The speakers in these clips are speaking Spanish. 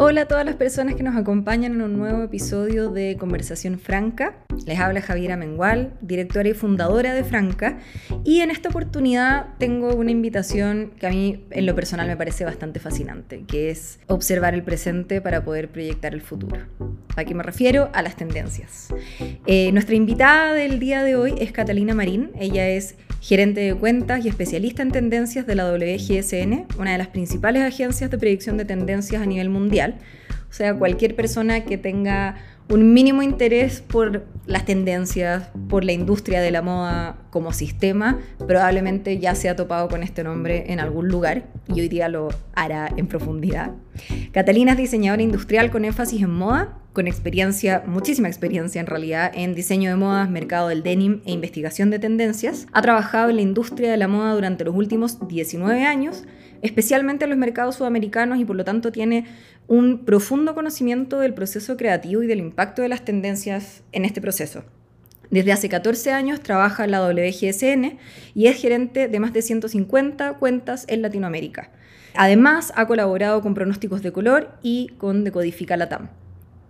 Hola a todas las personas que nos acompañan en un nuevo episodio de Conversación Franca. Les habla Javiera Mengual, directora y fundadora de Franca. Y en esta oportunidad tengo una invitación que a mí en lo personal me parece bastante fascinante, que es observar el presente para poder proyectar el futuro. ¿A qué me refiero? A las tendencias. Eh, nuestra invitada del día de hoy es Catalina Marín. Ella es gerente de cuentas y especialista en tendencias de la WGSN, una de las principales agencias de predicción de tendencias a nivel mundial. O sea, cualquier persona que tenga un mínimo interés por las tendencias, por la industria de la moda como sistema, probablemente ya se ha topado con este nombre en algún lugar y hoy día lo hará en profundidad. Catalina es diseñadora industrial con énfasis en moda, con experiencia, muchísima experiencia en realidad, en diseño de modas, mercado del denim e investigación de tendencias. Ha trabajado en la industria de la moda durante los últimos 19 años, especialmente en los mercados sudamericanos y por lo tanto tiene un profundo conocimiento del proceso creativo y del impacto de las tendencias en este proceso. Desde hace 14 años trabaja en la WGSN y es gerente de más de 150 cuentas en Latinoamérica. Además, ha colaborado con Pronósticos de Color y con Decodifica Latam.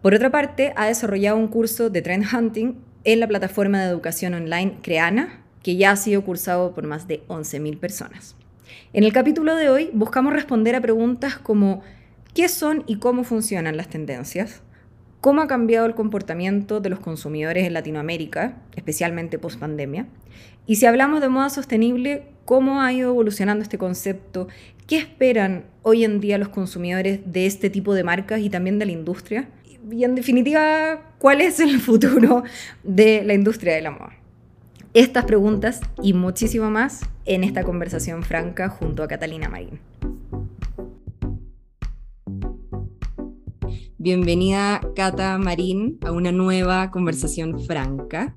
Por otra parte, ha desarrollado un curso de trend hunting en la plataforma de educación online Creana, que ya ha sido cursado por más de 11.000 personas. En el capítulo de hoy buscamos responder a preguntas como ¿Qué son y cómo funcionan las tendencias? ¿Cómo ha cambiado el comportamiento de los consumidores en Latinoamérica, especialmente post pandemia? Y si hablamos de moda sostenible, ¿cómo ha ido evolucionando este concepto? ¿Qué esperan hoy en día los consumidores de este tipo de marcas y también de la industria? Y en definitiva, ¿cuál es el futuro de la industria de la moda? Estas preguntas y muchísimo más en esta conversación franca junto a Catalina Marín. Bienvenida, Cata Marín, a una nueva conversación franca.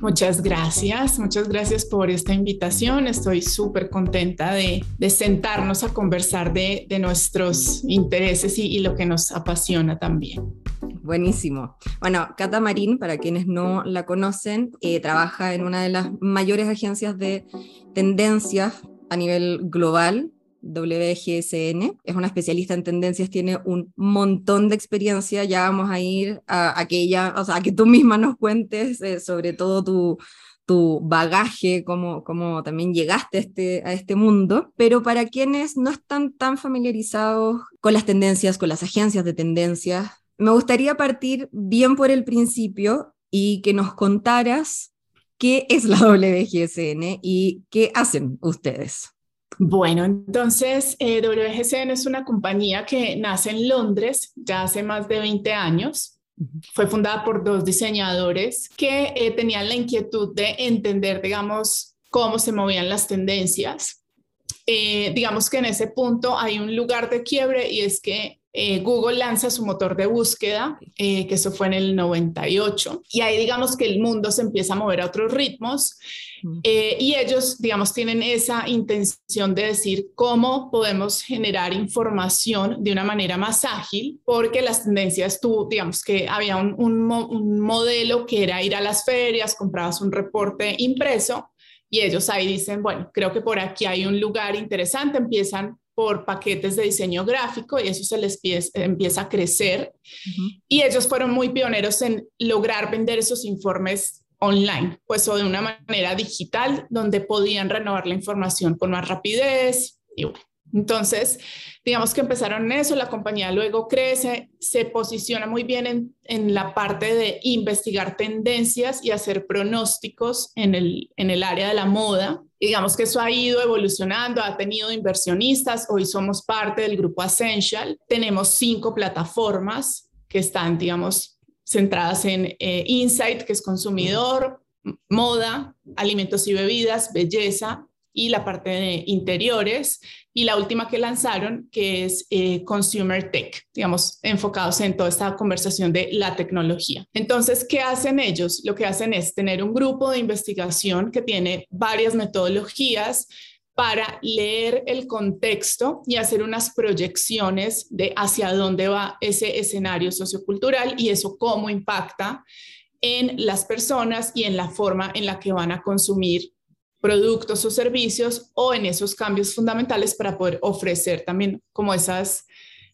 Muchas gracias, muchas gracias por esta invitación. Estoy súper contenta de, sentarnos a conversar de, nuestros intereses y, lo que nos apasiona también. Buenísimo. Bueno, Cata Marín, para quienes no la conocen, eh, trabaja en una de las mayores agencias de tendencias a nivel global WGSN, es una especialista en tendencias, tiene un montón de experiencia, ya vamos a ir a, aquella, o sea, que tú misma nos cuentes eh, sobre todo tu, tu bagaje, cómo, cómo también llegaste a este, a este mundo, pero para quienes no están tan familiarizados con las tendencias, con las agencias de tendencias, me gustaría partir bien por el principio y que nos contaras qué es la WGSN y qué hacen ustedes. Bueno, entonces eh, WGCN es una compañía que nace en Londres ya hace más de 20 años. Fue fundada por dos diseñadores que eh, tenían la inquietud de entender, digamos, cómo se movían las tendencias. Eh, digamos que en ese punto hay un lugar de quiebre y es que eh, Google lanza su motor de búsqueda, que eso fue en el 98, y ahí digamos que el mundo se empieza a mover a otros ritmos eh, y ellos, digamos, tienen esa intención de decir cómo podemos generar información de una manera más ágil, porque las tendencias, tú, digamos que había un, un, modelo que era ir a las ferias, comprabas un reporte impreso y ellos ahí dicen, bueno, creo que por aquí hay un lugar interesante, empiezan por paquetes de diseño gráfico y eso se les empieza a crecer. Y ellos fueron muy pioneros en lograr vender esos informes online, pues o de una manera digital, donde podían renovar la información con más rapidez. Y bueno, entonces, digamos que empezaron en eso, la compañía luego crece, se posiciona muy bien en, en la parte de investigar tendencias y hacer pronósticos en el, en el área de la moda. Digamos que eso ha ido evolucionando, ha tenido inversionistas, hoy somos parte del grupo Essential, tenemos cinco plataformas que están, digamos, centradas en eh, insight, que es consumidor, moda, alimentos y bebidas, belleza y la parte de interiores. Y la última que lanzaron, que es eh, Consumer Tech, digamos, enfocados en toda esta conversación de la tecnología. Entonces, ¿qué hacen ellos? Lo que hacen es tener un grupo de investigación que tiene varias metodologías para leer el contexto y hacer unas proyecciones de hacia dónde va ese escenario sociocultural y eso cómo impacta en las personas y en la forma en la que van a consumir productos o servicios o en esos cambios fundamentales para poder ofrecer también como esas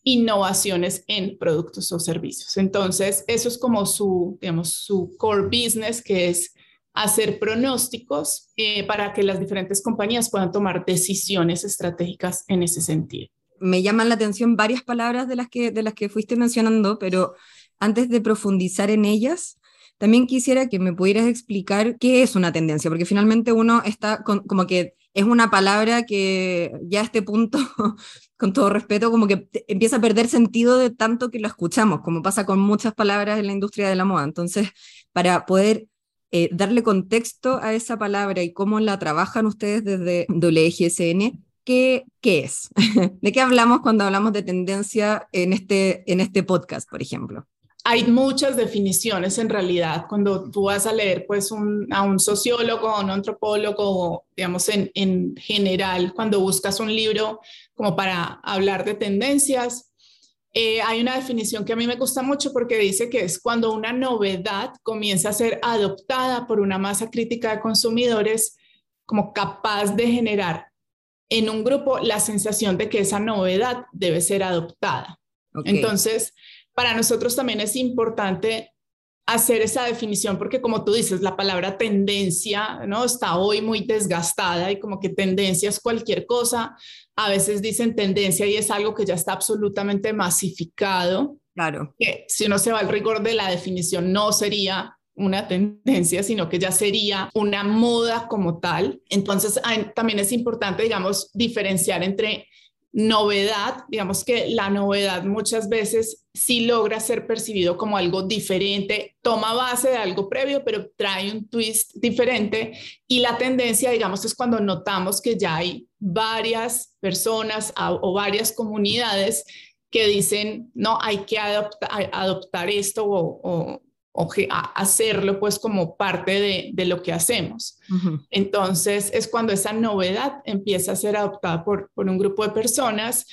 innovaciones en productos o servicios. Entonces, eso es como su, digamos, su core business, que es hacer pronósticos eh, para que las diferentes compañías puedan tomar decisiones estratégicas en ese sentido. Me llaman la atención varias palabras de las que, de las que fuiste mencionando, pero antes de profundizar en ellas, también quisiera que me pudieras explicar qué es una tendencia, porque finalmente uno está como que es una palabra que ya a este punto, con todo respeto, como que empieza a perder sentido de tanto que lo escuchamos, como pasa con muchas palabras en la industria de la moda. Entonces, para poder eh, darle contexto a esa palabra y cómo la trabajan ustedes desde WGSN, ¿qué, qué es? ¿De qué hablamos cuando hablamos de tendencia en este, en este podcast, por ejemplo? Hay muchas definiciones en realidad cuando tú vas a leer pues a un sociólogo, a un antropólogo, digamos en, en general, cuando buscas un libro como para hablar de tendencias, eh, hay una definición que a mí me gusta mucho porque dice que es cuando una novedad comienza a ser adoptada por una masa crítica de consumidores como capaz de generar en un grupo la sensación de que esa novedad debe ser adoptada. Entonces, para nosotros también es importante hacer esa definición porque como tú dices, la palabra tendencia, ¿no? Está hoy muy desgastada y como que tendencia es cualquier cosa. A veces dicen tendencia y es algo que ya está absolutamente masificado. Claro. Que si uno se va al rigor de la definición, no sería una tendencia, sino que ya sería una moda como tal. Entonces, también es importante, digamos, diferenciar entre novedad, digamos que la novedad muchas veces sí logra ser percibido como algo diferente, toma base de algo previo, pero trae un twist diferente. Y la tendencia, digamos, es cuando notamos que ya hay varias personas o varias comunidades que dicen, no, hay que adoptar esto o hacerlo pues como parte de, lo que hacemos. Entonces es cuando esa novedad empieza a ser adoptada por, por un grupo de personas.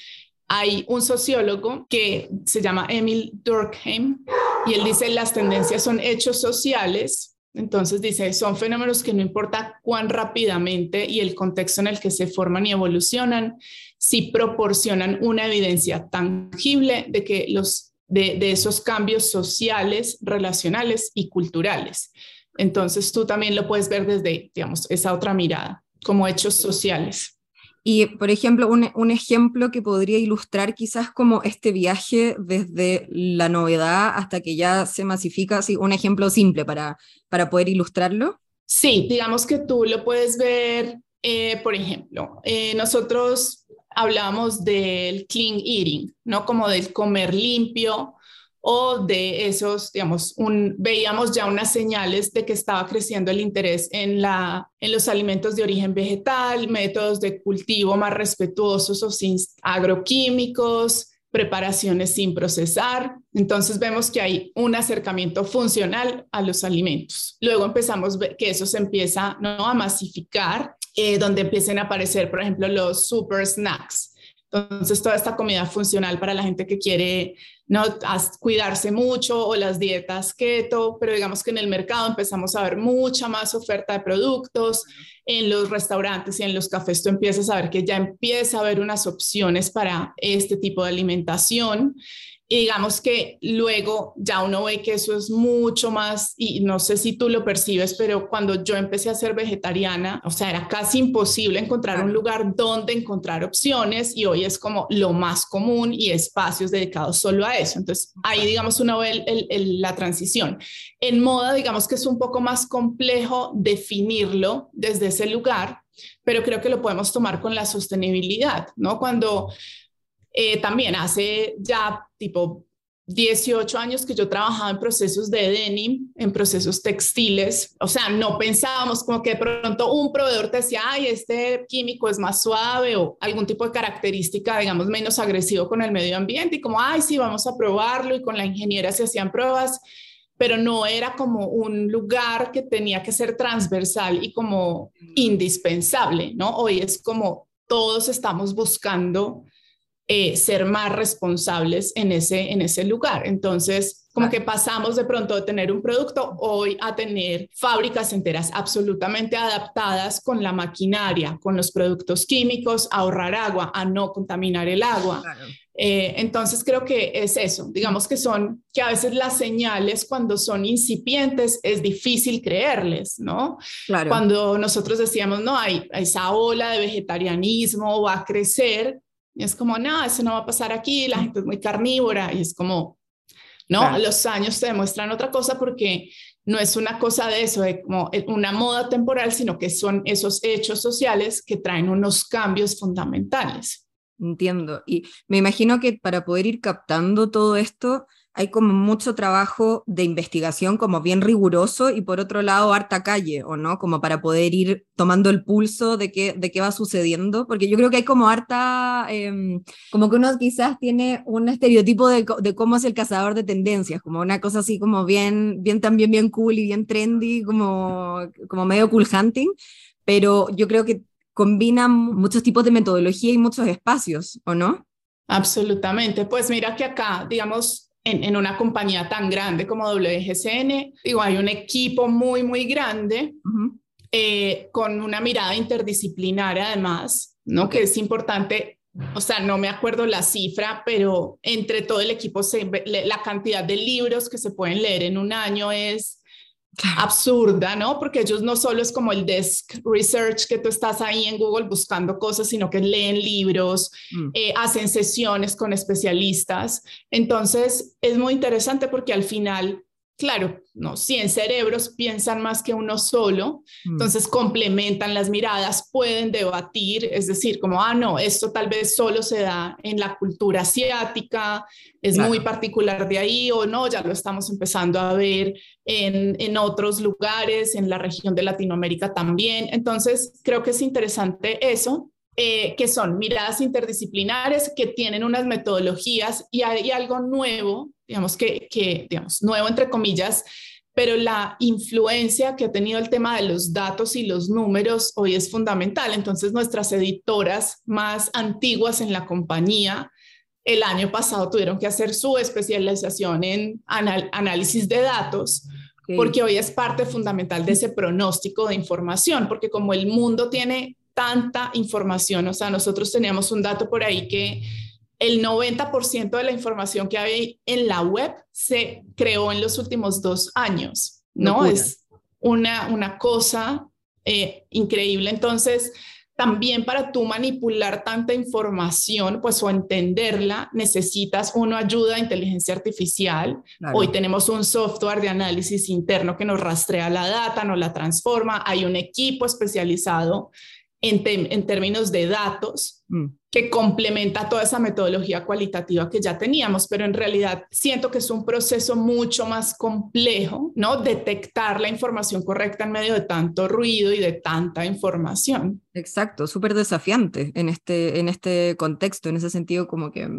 Hay un sociólogo que se llama Emil Durkheim y él dice las tendencias son hechos sociales. Entonces dice, son fenómenos que no importa cuán rápidamente y el contexto en el que se forman y evolucionan, si proporcionan una evidencia tangible de que los de, esos cambios sociales, relacionales y culturales. Entonces tú también lo puedes ver desde, digamos, esa otra mirada, como hechos sociales. Y, por ejemplo, un, ejemplo que podría ilustrar quizás como este viaje desde la novedad hasta que ya se masifica, así, un ejemplo simple para, para poder ilustrarlo. Sí, digamos que tú lo puedes ver, eh, por ejemplo, eh, nosotros hablamos del clean eating, ¿no? Como del comer limpio o de esos, digamos, un, veíamos ya unas señales de que estaba creciendo el interés en, la, en los alimentos de origen vegetal, métodos de cultivo más respetuosos o sin agroquímicos, preparaciones sin procesar. Entonces vemos que hay un acercamiento funcional a los alimentos. Luego empezamos a ver que eso se empieza ¿no? a masificar eh, donde empiecen a aparecer, por ejemplo, los super snacks. Entonces, toda esta comida funcional para la gente que quiere no cuidarse mucho o las dietas keto, pero digamos que en el mercado empezamos a ver mucha más oferta de productos. En los restaurantes y en los cafés tú empiezas a ver que ya empieza a haber unas opciones para este tipo de alimentación. Y digamos que luego ya uno ve que eso es mucho más, y no sé si tú lo percibes, pero cuando yo empecé a ser vegetariana, o sea, era casi imposible encontrar un lugar donde encontrar opciones y hoy es como lo más común y espacios dedicados solo a eso. Entonces, ahí digamos uno ve el, la transición. En moda, digamos que es un poco más complejo definirlo desde ese lugar, pero creo que lo podemos tomar con la sostenibilidad, ¿no? Cuando eh, también hace ya tipo 18 años que yo trabajaba en procesos de denim, en procesos textiles. O sea, no pensábamos como que de pronto un proveedor te decía, ay, este químico es más suave o algún tipo de característica, digamos, menos agresivo con el medio ambiente y como, ay, sí, vamos a probarlo y con la ingeniera se hacían pruebas, pero no era como un lugar que tenía que ser transversal y como indispensable, ¿no? Hoy es como todos estamos buscando eh, ser más responsables en ese, en ese lugar. Entonces, Como que pasamos de pronto de tener un producto hoy a tener fábricas enteras absolutamente adaptadas con la maquinaria, con los productos químicos, a ahorrar agua, a no contaminar el agua. Eh, entonces creo que es eso, digamos que son, que a veces las señales cuando son incipientes es difícil creerles, ¿no? Claro. Cuando nosotros decíamos, no, hay esa ola de vegetarianismo va a crecer, y es como, no, eso no va a pasar aquí, la gente es muy carnívora, y es como, no, los años te demuestran otra cosa porque no es una cosa de eso, de como una moda temporal, sino que son esos hechos sociales que traen unos cambios fundamentales. Entiendo. Y me imagino que para poder ir captando todo esto hay como mucho trabajo de investigación como bien riguroso y por otro lado harta calle, ¿o no? Como para poder ir tomando el pulso de qué, de qué va sucediendo, porque yo creo que hay como harta, em, como que uno quizás tiene un estereotipo de, de, cómo es el cazador de tendencias, como una cosa así como bien, bien también bien cool y bien trendy, como, como medio cool hunting, pero yo creo que combinan muchos tipos de metodología y muchos espacios, ¿o no? Absolutamente. Pues mira que acá, digamos, en, una compañía tan grande como WGCN, digo, hay un equipo muy, muy grande eh, con una mirada interdisciplinaria además, ¿no? Que es importante. O sea, no me acuerdo la cifra, pero entre todo el equipo, se, la cantidad de libros que se pueden leer en un año es absurda, ¿no? Porque ellos no solo es como el desk research que tú estás ahí en Google buscando cosas, sino que leen libros, mm. eh, hacen sesiones con especialistas. Entonces, es muy interesante porque al final claro, no, 100 cerebros piensan más que uno solo, mm. entonces complementan las miradas, pueden debatir, es decir, como, ah, no, esto tal vez solo se da en la cultura asiática, es muy particular de ahí, o no, ya lo estamos empezando a ver en, en otros lugares, en la región de Latinoamérica también. Entonces, creo que es interesante eso. Eh, que son miradas interdisciplinares que tienen unas metodologías y hay algo nuevo digamos que, que, digamos, nuevo entre comillas, pero la influencia que ha tenido el tema de los datos y los números hoy es fundamental. Entonces, nuestras editoras más antiguas en la compañía el año pasado tuvieron que hacer su especialización en análisis de datos, porque hoy es parte fundamental de ese pronóstico de información, porque como el mundo tiene tanta información, o sea, nosotros teníamos un dato por ahí que el 90% de la información que hay en la web se creó en los últimos dos años, ¿no? Es una, una cosa eh, increíble. Entonces, también para tú manipular tanta información, pues o entenderla, necesitas uno ayuda a inteligencia artificial. Hoy tenemos un software de análisis interno que nos rastrea la data, nos la transforma. Hay un equipo especializado en, términos de datos mm. que complementa toda esa metodología cualitativa que ya teníamos, pero en realidad siento que es un proceso mucho más complejo, ¿no? Detectar la información correcta en medio de tanto ruido y de tanta información. Exacto, súper desafiante en este, en este contexto, en ese sentido como que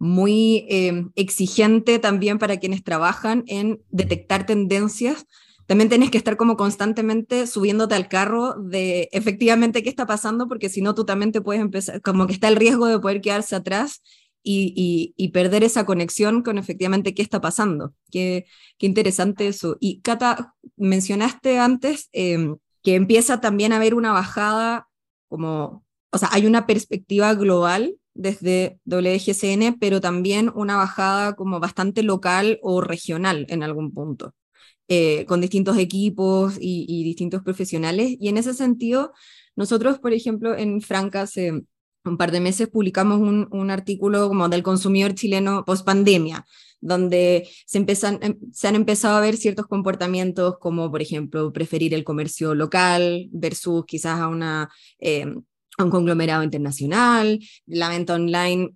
muy eh, exigente también para quienes trabajan en detectar tendencias también tienes que estar como constantemente subiéndote al carro de efectivamente qué está pasando, porque si no tú también te puedes empezar, como que está el riesgo de poder quedarse atrás y, perder esa conexión con efectivamente qué está pasando. Qué, qué interesante eso. Y Cata, mencionaste antes em, que empieza también a haber una bajada como, o sea, hay una perspectiva global desde WGCN, pero también una bajada como bastante local o regional en algún punto. Eh, con distintos equipos y, distintos profesionales. Y en ese sentido, nosotros, por ejemplo, en Franca hace un par de meses publicamos un, artículo como del consumidor chileno post pandemia, donde se, empiezan, em, se han empezado a ver ciertos comportamientos como, por ejemplo, preferir el comercio local versus quizás a, una, eh, a un conglomerado internacional, la venta online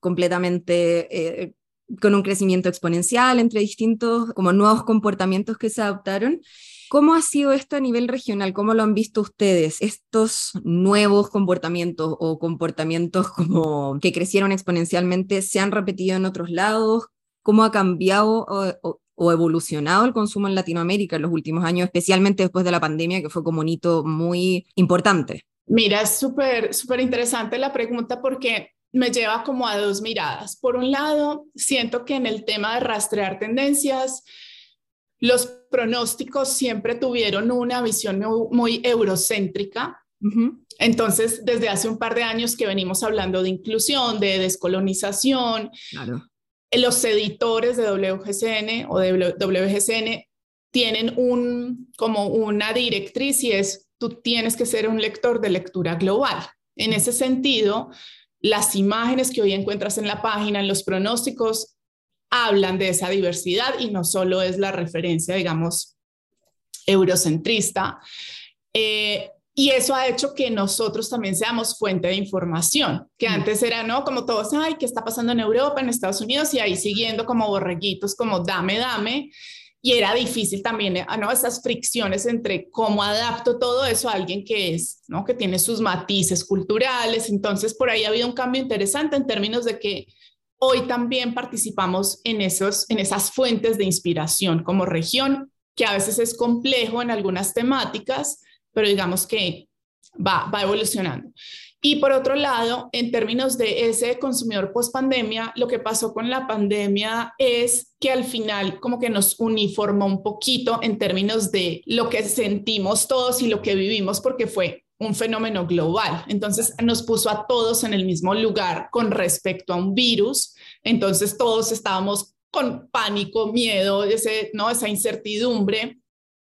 completamente eh, con un crecimiento exponencial entre distintos como nuevos comportamientos que se adoptaron. ¿Cómo ha sido esto a nivel regional? ¿Cómo lo han visto ustedes? Estos nuevos comportamientos o comportamientos como que crecieron exponencialmente se han repetido en otros lados. ¿Cómo ha cambiado o, evolucionado el consumo en Latinoamérica en los últimos años, especialmente después de la pandemia, que fue como un hito muy importante? Mira, es súper, súper interesante la pregunta porque me lleva como a dos miradas. Por un lado, siento que en el tema de rastrear tendencias, los pronósticos siempre tuvieron una visión muy, eurocéntrica. Entonces, desde hace un par de años que venimos hablando de inclusión, de descolonización, los editores de WGCN o de WGCN tienen un, como una directriz y es, tú tienes que ser un lector de lectura global. En ese sentido, las imágenes que hoy encuentras en la página, en los pronósticos, hablan de esa diversidad y no solo es la referencia, digamos, eurocentrista. Eh, y eso ha hecho que nosotros también seamos fuente de información, que mm. antes era, ¿no? Como todos, ay, ¿qué está pasando en Europa, en Estados Unidos? Y ahí siguiendo como borreguitos, como dame, dame y era difícil también, eh, ¿no? Esas fricciones entre cómo adapto todo eso a alguien que es, ¿no? Que tiene sus matices culturales. Entonces, por ahí ha habido un cambio interesante en términos de que hoy también participamos en, esos, en esas fuentes de inspiración como región, que a veces es complejo en algunas temáticas, pero digamos que va, va evolucionando. Y por otro lado, en términos de ese consumidor post pandemia, lo que pasó con la pandemia es que al final como que nos uniformó un poquito en términos de lo que sentimos todos y lo que vivimos porque fue un fenómeno global. Entonces nos puso a todos en el mismo lugar con respecto a un virus. Entonces todos estábamos con pánico, miedo, ese, ¿no? esa incertidumbre.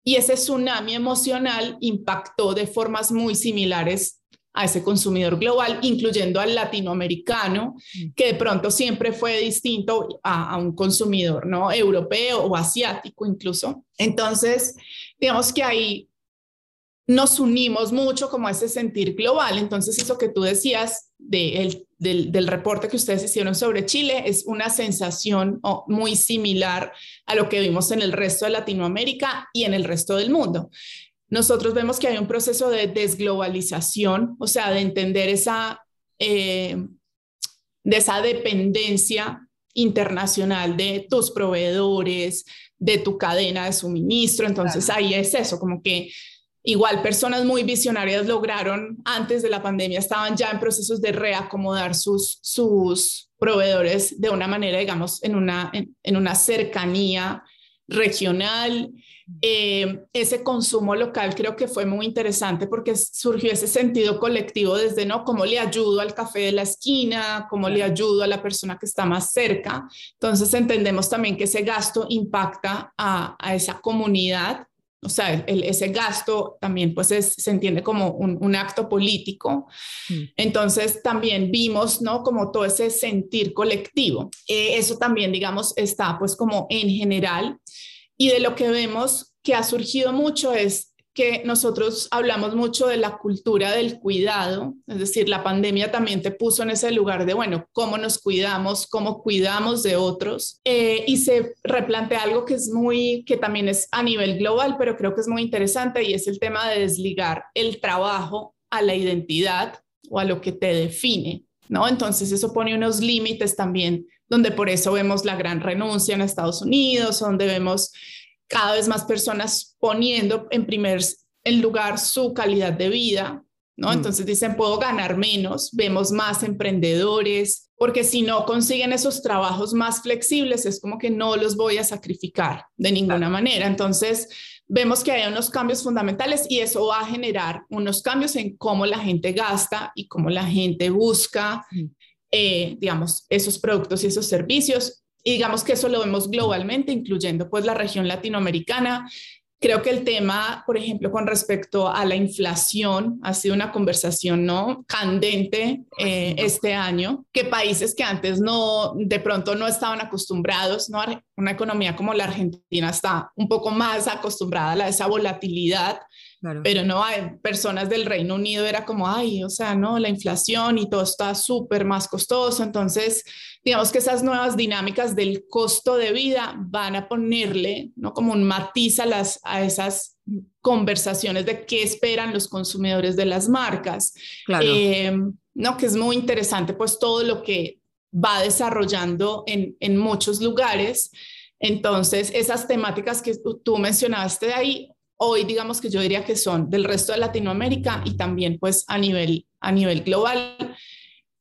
Y ese tsunami emocional impactó de formas muy similares a ese consumidor global, incluyendo al latinoamericano, mm. que de pronto siempre fue distinto a, un consumidor no europeo o asiático incluso. Entonces, digamos que ahí nos unimos mucho como a ese sentir global. Entonces, eso que tú decías del, del, reporte que ustedes hicieron sobre Chile es una sensación muy similar a lo que vimos en el resto de Latinoamérica y en el resto del mundo nosotros vemos que hay un proceso de desglobalización, o sea, de entender esa, eh, de esa dependencia internacional de tus proveedores, de tu cadena de suministro. Entonces ahí es eso, como que igual personas muy visionarias lograron antes de la pandemia, estaban ya en procesos de reacomodar sus, sus proveedores de una manera, digamos, en una, en una cercanía regional eh, ese consumo local creo que fue muy interesante porque surgió ese sentido colectivo desde, ¿no? ¿Cómo le ayudo al café de la esquina? ¿Cómo le ayudo a la persona que está más cerca? Entonces entendemos también que ese gasto impacta a, esa comunidad. O sea, ese gasto también pues se entiende como un, acto político. Mm. Entonces también vimos, ¿no? Como todo ese sentir colectivo. Eh, eso también, digamos, está pues como en general y de lo que vemos que ha surgido mucho es que nosotros hablamos mucho de la cultura del cuidado, es decir, la pandemia también te puso en ese lugar de, bueno, cómo nos cuidamos, cómo cuidamos de otros, eh, y se replantea algo que es muy, que también es a nivel global, pero creo que es muy interesante, y es el tema de desligar el trabajo a la identidad o a lo que te define, ¿no? Entonces eso pone unos límites también donde por eso vemos la gran renuncia en Estados Unidos, donde vemos cada vez más personas poniendo en primer lugar su calidad de vida, ¿no? Mm. Entonces dicen, puedo ganar menos, vemos más emprendedores, porque si no consiguen esos trabajos más flexibles, es como que no los voy a sacrificar de ninguna manera. Entonces, vemos que hay unos cambios fundamentales y eso va a generar unos cambios en cómo la gente gasta y cómo la gente busca mm. Eh, digamos, esos productos y esos servicios. Y digamos que eso lo vemos globalmente, incluyendo pues la región latinoamericana. Creo que el tema, por ejemplo, con respecto a la inflación, ha sido una conversación no candente eh, este año, que países que antes no, de pronto no estaban acostumbrados, ¿no? Una economía como la Argentina está un poco más acostumbrada a esa volatilidad pero no, hay personas del Reino Unido era como, ay, o sea, no, la inflación y todo está súper más costoso. Entonces, digamos que esas nuevas dinámicas del costo de vida van a ponerle, ¿no? Como un matiz a, las, a esas conversaciones de qué esperan los consumidores de las marcas. Claro. Eh, no, que es muy interesante, pues todo lo que va desarrollando en, en muchos lugares. Entonces, esas temáticas que tú mencionaste de ahí, hoy digamos que yo diría que son del resto de Latinoamérica y también pues a nivel, a nivel global.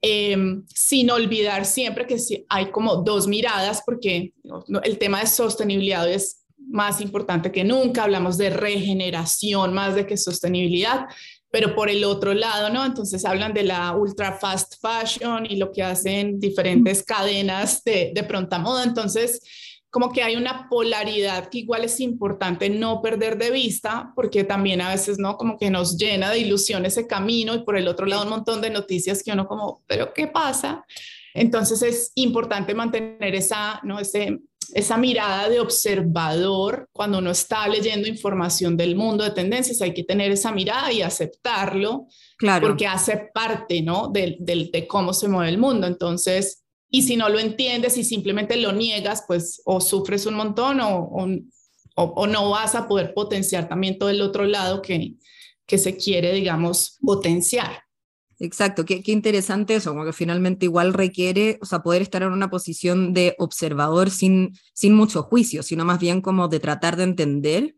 em, sin olvidar siempre que hay como dos miradas, porque el tema de sostenibilidad es más importante que nunca, hablamos de regeneración más de que sostenibilidad, pero por el otro lado, ¿no? Entonces hablan de la ultra fast fashion y lo que hacen diferentes cadenas de, de pronta moda, entonces como que hay una polaridad que igual es importante no perder de vista, porque también a veces, ¿no? Como que nos llena de ilusión ese camino y por el otro lado un montón de noticias que uno como, pero ¿qué pasa? Entonces es importante mantener esa, ¿no? Ese, esa mirada de observador cuando uno está leyendo información del mundo de tendencias, hay que tener esa mirada y aceptarlo, claro. porque hace parte, ¿no? De, de, cómo se mueve el mundo. Entonces, y si no lo entiendes y simplemente lo niegas, pues o sufres un montón o, o, o no vas a poder potenciar también todo el otro lado que, que se quiere, digamos, potenciar. Exacto, qué, interesante eso, como que finalmente igual requiere, o sea, poder estar en una posición de observador sin, sin mucho juicio, sino más bien como de tratar de entender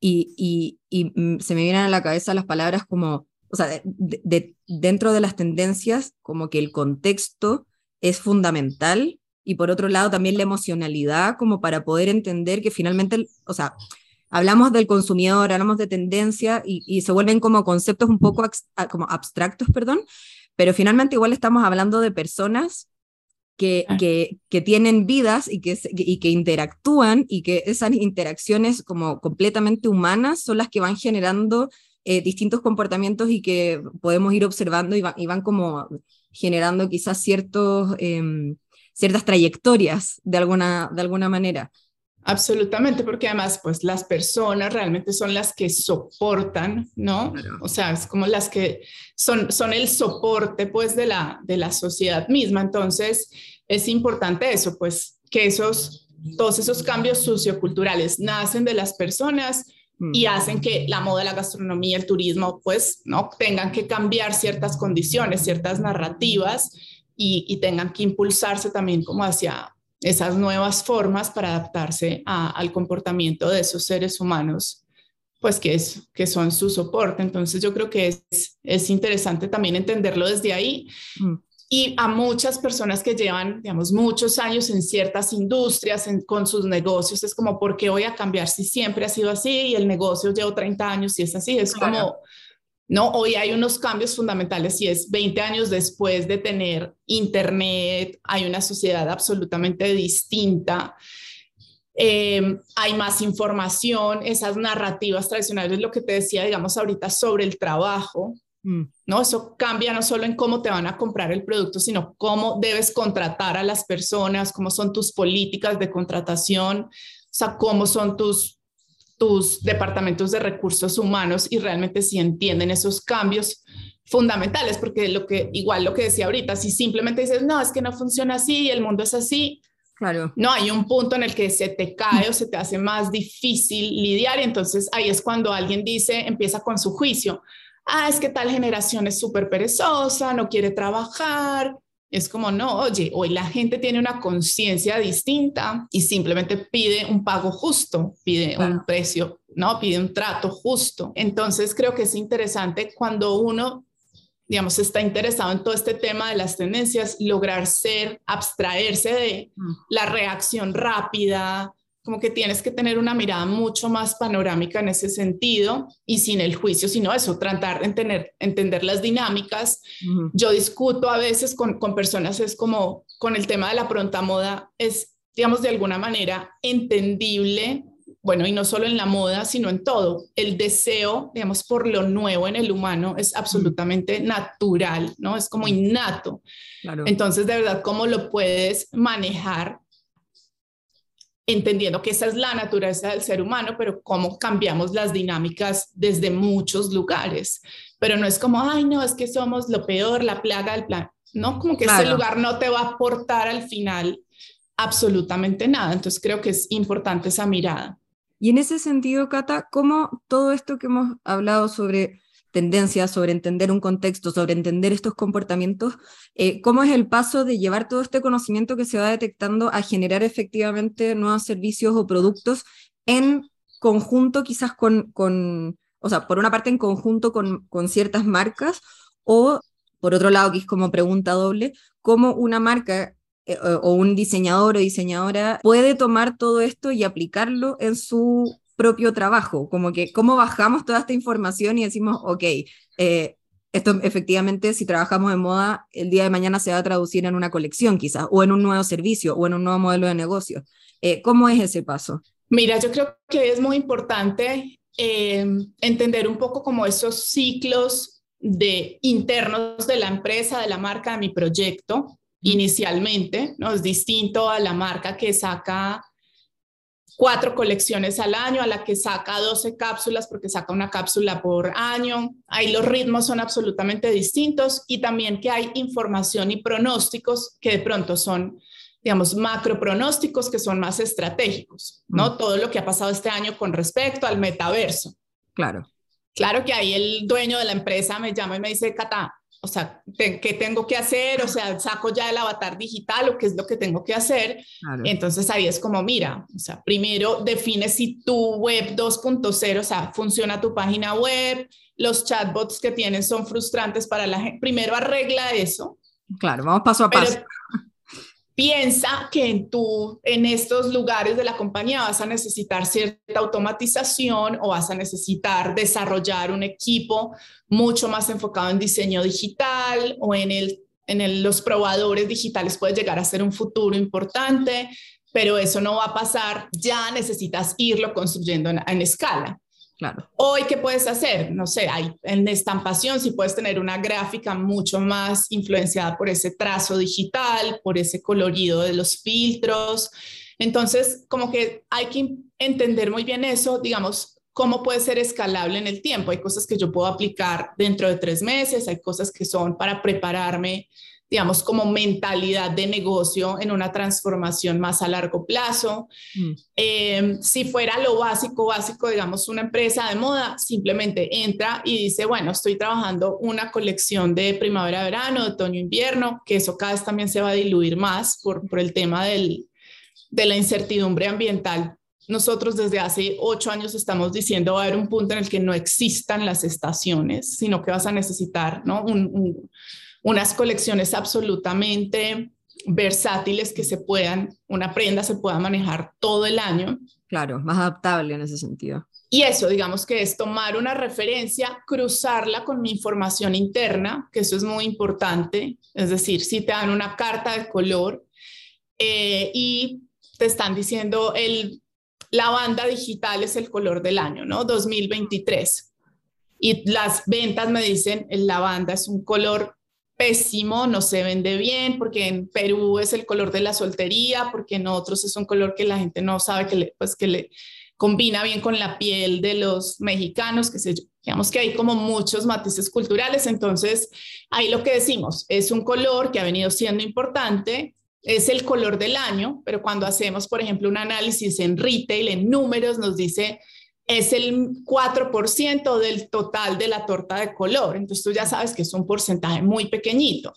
y, y, mm, se me vienen a la cabeza las palabras como, o sea, de, dentro de las tendencias, como que el contexto es fundamental y por otro lado también la emocionalidad como para poder entender que finalmente, o sea, hablamos del consumidor, hablamos de tendencia y, se vuelven como conceptos un poco como abstractos, perdón, pero finalmente igual estamos hablando de personas que, ah. que, que, tienen vidas y que, y que interactúan y que esas interacciones como completamente humanas son las que van generando eh, distintos comportamientos y que podemos ir observando y, y van como generando quizás ciertos, em, ciertas trayectorias de alguna, de alguna manera. Absolutamente, porque además, pues las personas realmente son las que soportan, ¿no? O sea, es como las que son, son el soporte, pues, de la, de la sociedad misma. Entonces, es importante eso, pues, que esos, todos esos cambios socioculturales nacen de las personas y hacen que la moda, la gastronomía, el turismo, pues, ¿no? Tengan que cambiar ciertas condiciones, ciertas narrativas y, y tengan que impulsarse también como hacia esas nuevas formas para adaptarse al comportamiento de esos seres humanos, pues que, es, que son su soporte. Entonces yo creo que es, es interesante también entenderlo desde ahí. Mm. Y a muchas personas que llevan, digamos, muchos años en ciertas industrias, con sus negocios, es como, ¿por qué voy a cambiar si siempre ha sido así y el negocio llevo 30 años y es así? Es como, ¿no? Hoy hay unos cambios fundamentales y es 20 años después de tener Internet, hay una sociedad absolutamente distinta. Eh, hay más información, esas narrativas tradicionales, lo que te decía, digamos, ahorita sobre el trabajo. ¿No? Eso cambia no solo en cómo te van a comprar el producto, sino cómo debes contratar a las personas, cómo son tus políticas de contratación, o sea, cómo son tus tus departamentos de recursos humanos y realmente si entienden esos cambios fundamentales, porque lo que igual lo que decía ahorita, si simplemente dices, no, es que no funciona así y el mundo es así, claro. no hay un punto en el que se te cae o se te hace más difícil lidiar y entonces ahí es cuando alguien dice, empieza con su juicio, ah, es que tal generación es súper perezosa, no quiere trabajar, es como, no, oye, hoy la gente tiene una conciencia distinta y simplemente pide un pago justo, pide un precio, ¿no? Pide un trato justo. Entonces creo que es interesante cuando uno, digamos, está interesado en todo este tema de las tendencias, lograr ser, abstraerse de la reacción rápida, como que tienes que tener una mirada mucho más panorámica en ese sentido y sin el juicio, sino eso, tratar de entender, entender las dinámicas. Yo discuto a veces con, con personas, es como con el tema de la pronta moda, es, digamos, de alguna manera entendible bueno, y no solo en la moda, sino en todo. El deseo, digamos, por lo nuevo en el humano es absolutamente natural, ¿no? Es como innato. Entonces, de verdad, ¿cómo lo puedes manejar entendiendo que esa es la naturaleza del ser humano, pero cómo cambiamos las dinámicas desde muchos lugares. Pero no es como, ay, no, es que somos lo peor, la plaga del plan. No, como que ese lugar no te va a aportar al final absolutamente nada. Entonces creo que es importante esa mirada. Y en ese sentido, Cata, ¿cómo todo esto que hemos hablado sobre tendencias, sobre entender un contexto, sobre entender estos comportamientos, eh, cómo es el paso de llevar todo este conocimiento que se va detectando a generar efectivamente nuevos servicios o productos en conjunto quizás con, con o sea, por una parte en conjunto con, con ciertas marcas o por otro lado, que es como pregunta doble, cómo una marca eh, o un diseñador o diseñadora puede tomar todo esto y aplicarlo en su propio trabajo, como que cómo bajamos toda esta información y decimos, ok, eh, esto efectivamente si trabajamos en moda, el día de mañana se va a traducir en una colección quizás, o en un nuevo servicio, o en un nuevo modelo de negocio. Eh, ¿Cómo es ese paso? Mira, yo creo que es muy importante entender un poco como esos ciclos de internos de la empresa, de la marca, de mi proyecto, inicialmente, ¿no? Es distinto a la marca que saca cuatro colecciones al año, a la que saca 12 cápsulas porque saca una cápsula por año. Ahí los ritmos son absolutamente distintos y también que hay información y pronósticos que de pronto son, digamos, macro pronósticos que son más estratégicos, ¿no? Mm. Todo lo que ha pasado este año con respecto al metaverso. Claro. Claro que ahí el dueño de la empresa me llama y me dice, Cata, o sea, ¿qué tengo que hacer? O sea, saco ya el avatar digital o qué es lo que tengo que hacer. Entonces ahí es como, mira, o sea, primero define si tu web 2.0, o sea, funciona tu página web, los chatbots que tienen son frustrantes para la gente. Primero arregla eso. Claro, vamos paso a paso piensa que en, en estos lugares de la compañía vas a necesitar cierta automatización o vas a necesitar desarrollar un equipo mucho más enfocado en diseño digital o en, el, en los probadores digitales puede llegar a ser un futuro importante, pero eso no va a pasar, ya necesitas irlo construyendo en escala. Claro. Hoy, ¿qué puedes hacer? No sé, hay, en estampación si puedes tener una gráfica mucho más influenciada por ese trazo digital, por ese colorido de los filtros. Entonces, como que hay que entender muy bien eso, digamos, cómo puede ser escalable en el tiempo. Hay cosas que yo puedo aplicar dentro de tres meses, hay cosas que son para prepararme digamos, como mentalidad de negocio en una transformación más a largo plazo. Mm. Eh, si fuera lo básico, básico, digamos, una empresa de moda, simplemente entra y dice, bueno, estoy trabajando una colección de primavera-verano, de otoño-invierno, que eso cada vez también se va a diluir más por, por el tema del, de la incertidumbre ambiental. Nosotros desde hace ocho años estamos diciendo va a haber un punto en el que no existan las estaciones, sino que vas a necesitar ¿no? un unas colecciones absolutamente versátiles que se puedan, una prenda se pueda manejar todo el año. Claro, más adaptable en ese sentido. Y eso, digamos que es tomar una referencia, cruzarla con mi información interna, que eso es muy importante. Es decir, si te dan una carta de color eh, y te están diciendo el, la banda digital es el color del año, ¿no? 2023. Y las ventas me dicen, el lavanda es un color pésimo, no se vende bien, porque en Perú es el color de la soltería, porque en otros es un color que la gente no sabe que le, pues que le combina bien con la piel de los mexicanos, que se Digamos que hay como muchos matices culturales, entonces ahí lo que decimos es un color que ha venido siendo importante, es el color del año, pero cuando hacemos, por ejemplo, un análisis en retail, en números, nos dice es el 4% del total de la torta de color. Entonces tú ya sabes que es un porcentaje muy pequeñito.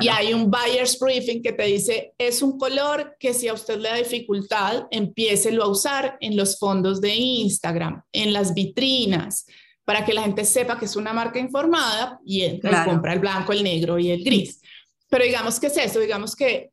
Y hay un buyer's briefing que te dice, es un color que si a usted le da dificultad, empiécelo a usar en los fondos de Instagram, en las vitrinas, para que la gente sepa que es una marca informada y compra el blanco, el negro y el gris. Pero digamos que es eso, digamos que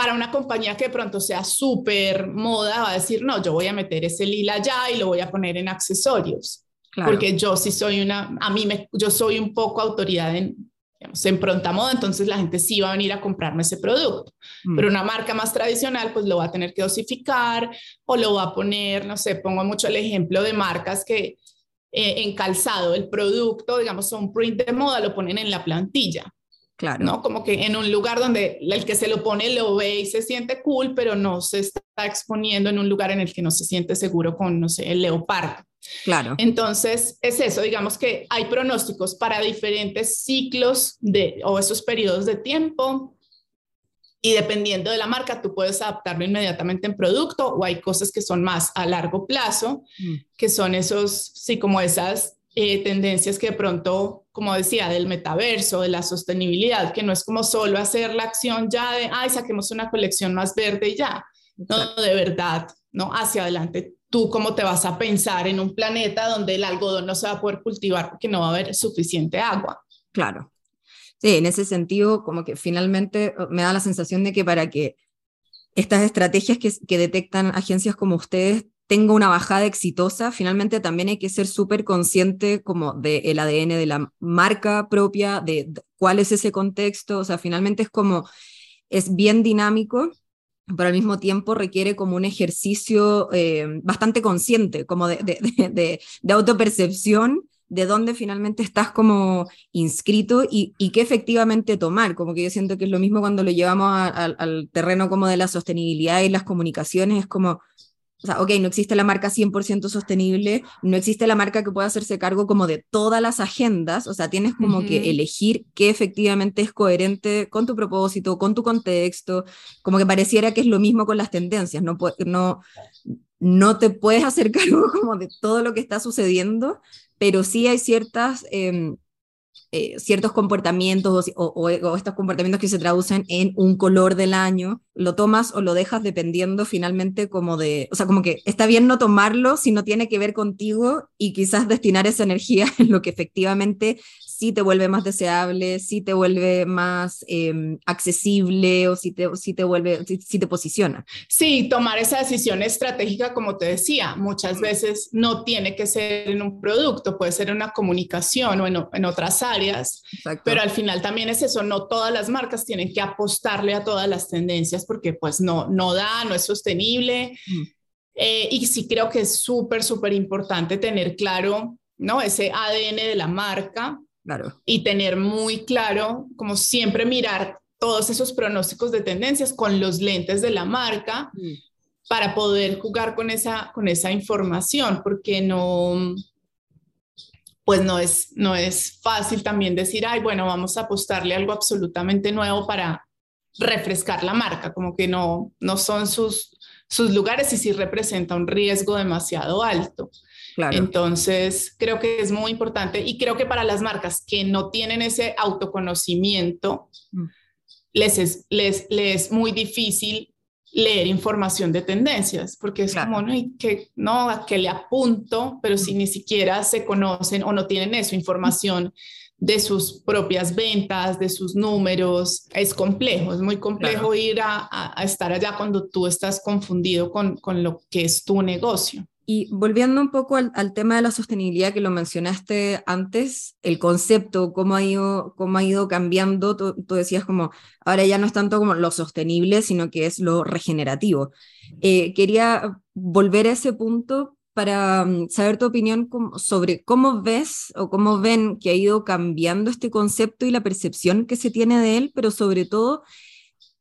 para una compañía que de pronto sea súper moda, va a decir, no, yo voy a meter ese lila ya y lo voy a poner en accesorios. Porque yo sí soy una, a mí me, yo soy un poco autoridad en, digamos, en pronta moda, entonces la gente sí va a venir a comprarme ese producto. Mm. Pero una marca más tradicional, pues lo va a tener que dosificar o lo va a poner, no sé, pongo mucho el ejemplo de marcas que eh, en calzado el producto, digamos, son print de moda, lo ponen en la plantilla. Claro. ¿no? Como que en un lugar donde el que se lo pone lo ve y se siente cool, pero no se está exponiendo en un lugar en el que no se siente seguro con, no sé, el leopardo. Claro. Entonces, es eso, digamos que hay pronósticos para diferentes ciclos de, o esos periodos de tiempo. Y dependiendo de la marca, tú puedes adaptarlo inmediatamente en producto o hay cosas que son más a largo plazo, mm. que son esos, sí, como esas eh, tendencias que de pronto, como decía, del metaverso, de la sostenibilidad, que no es como solo hacer la acción ya de, ay, saquemos una colección más verde y ya, no, de verdad, ¿no? Hacia adelante, tú cómo te vas a pensar en un planeta donde el algodón no se va a poder cultivar porque no va a haber suficiente agua. Claro. Sí, en ese sentido, como que finalmente oh, me da la sensación de que para que estas estrategias que, que detectan agencias como ustedes tenga una bajada exitosa, finalmente también hay que ser súper consciente como del ADN de la marca propia, de, cuál es ese contexto, o sea, finalmente es como, es bien dinámico, pero al mismo tiempo requiere como un ejercicio eh, bastante consciente, como de, de, de autopercepción de dónde finalmente estás como inscrito y, y qué efectivamente tomar. Como que yo siento que es lo mismo cuando lo llevamos al terreno como de la sostenibilidad y las comunicaciones, es como, o sea, ok, no existe la marca 100% sostenible, no existe la marca que pueda hacerse cargo como de todas las agendas, o sea, tienes como que elegir qué efectivamente es coherente con tu propósito, con tu contexto, como que pareciera que es lo mismo con las tendencias, no, no, no te puedes hacer cargo como de todo lo que está sucediendo, pero sí hay ciertas, em, eh, ciertos comportamientos o, estos comportamientos que se traducen en un color del año, lo tomas o lo dejas dependiendo finalmente como de, o sea, como que está bien no tomarlo si no tiene que ver contigo y quizás destinar esa energía en lo que efectivamente si te vuelve más deseable, si te vuelve más em, accesible o si te, si te vuelve, si, te posiciona. Sí, tomar esa decisión estratégica, como te decía, muchas mm. veces no tiene que ser en un producto, puede ser en una comunicación o en, en otras áreas, pero al final también es eso, no todas las marcas tienen que apostarle a todas las tendencias porque pues no, no da, no es sostenible. Mm. Eh, y sí creo que es súper, súper importante tener claro, ¿no? Ese ADN de la marca, y tener muy claro, como siempre, mirar todos esos pronósticos de tendencias con los lentes de la marca mm. para poder jugar con esa, con esa información, porque no, pues no es, no es fácil también decir, ay, bueno, vamos a apostarle algo absolutamente nuevo para refrescar la marca, como que no, no son sus, sus lugares y sí representa un riesgo demasiado alto. Entonces, creo que es muy importante y creo que para las marcas que no tienen ese autoconocimiento, mm. les, es, les, les muy difícil leer información de tendencias, porque es como, no, que, no, a que le apunto, pero si mm. ni siquiera se conocen o no tienen eso, información de sus propias ventas, de sus números, es complejo, es muy complejo ir a, a, estar allá cuando tú estás confundido con, con lo que es tu negocio. Y volviendo un poco al, tema de la sostenibilidad que lo mencionaste antes, el concepto, cómo ha ido, cómo ha ido cambiando, tú, decías como, ahora ya no es tanto como lo sostenible, sino que es lo regenerativo. Eh, quería volver a ese punto para mm, saber tu opinión sobre cómo ves o cómo ven que ha ido cambiando este concepto y la percepción que se tiene de él, pero sobre todo,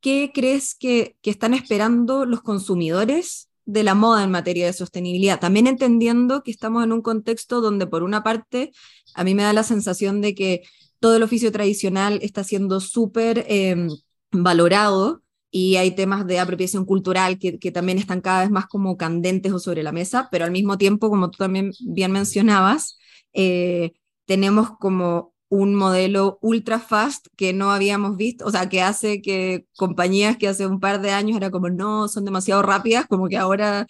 ¿qué crees que, que están esperando los consumidores de la moda en materia de sostenibilidad, también entendiendo que estamos en un contexto donde por una parte a mí me da la sensación de que todo el oficio tradicional está siendo súper em, valorado y hay temas de apropiación cultural que, también están cada vez más como candentes o sobre la mesa, pero al mismo tiempo, como tú también bien mencionabas, eh, tenemos como un modelo ultra fast que no habíamos visto, o sea, que hace que compañías que hace un par de años era como, no, son demasiado rápidas, como que ahora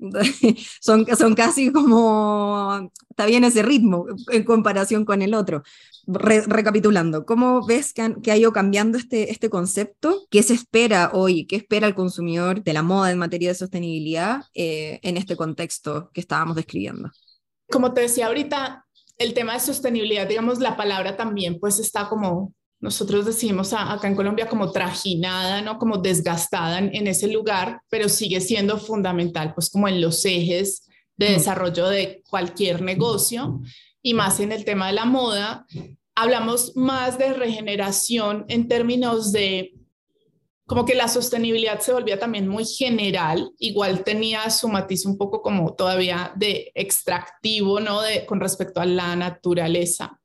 son, son casi como, está bien ese ritmo en comparación con el otro. recapitulando, ¿cómo ves que, que, ha ido cambiando este, este concepto? ¿Qué se espera hoy? ¿Qué espera el consumidor de la moda en materia de sostenibilidad eh, en este contexto que estábamos describiendo? Como te decía ahorita, el tema de sostenibilidad, digamos, la palabra también pues está como, nosotros decimos acá en Colombia como trajinada, ¿no? Como desgastada en, ese lugar, pero sigue siendo fundamental pues como en los ejes de mm. desarrollo de cualquier negocio y más en el tema de la moda. Hablamos más de regeneración en términos de como que la sostenibilidad se volvía también muy general, igual tenía su matiz un poco como todavía de extractivo, ¿no? De, con respecto a la naturaleza.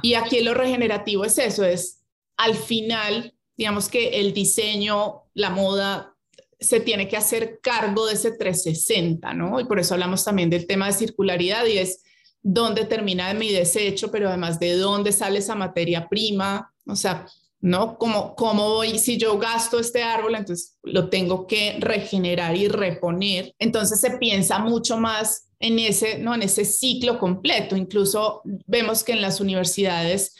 Y aquí lo regenerativo es eso, es al final, digamos que el diseño, la moda, se tiene que hacer cargo de ese 360, ¿no? Y por eso hablamos también del tema de circularidad y es dónde termina mi desecho, pero además de dónde sale esa materia prima, o sea, ¿no? Como, como voy, si yo gasto este árbol, entonces lo tengo que regenerar y reponer. Entonces se piensa mucho más en ese, ¿no? En ese ciclo completo. Incluso vemos que en las universidades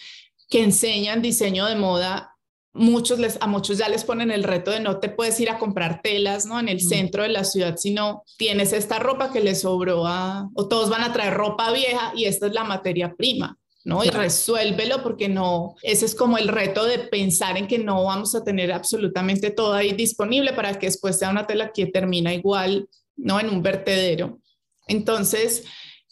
que enseñan diseño de moda muchos les, a muchos ya les ponen el reto de no te puedes ir a comprar telas ¿no? en el centro de la ciudad, sino tienes esta ropa que le sobró a, o todos van a traer ropa vieja y esta es la materia prima. ¿No? Y resuélvelo porque no, ese es como el reto de pensar en que no vamos a tener absolutamente todo ahí disponible para que después sea una tela que termina igual, ¿no? En un vertedero. Entonces,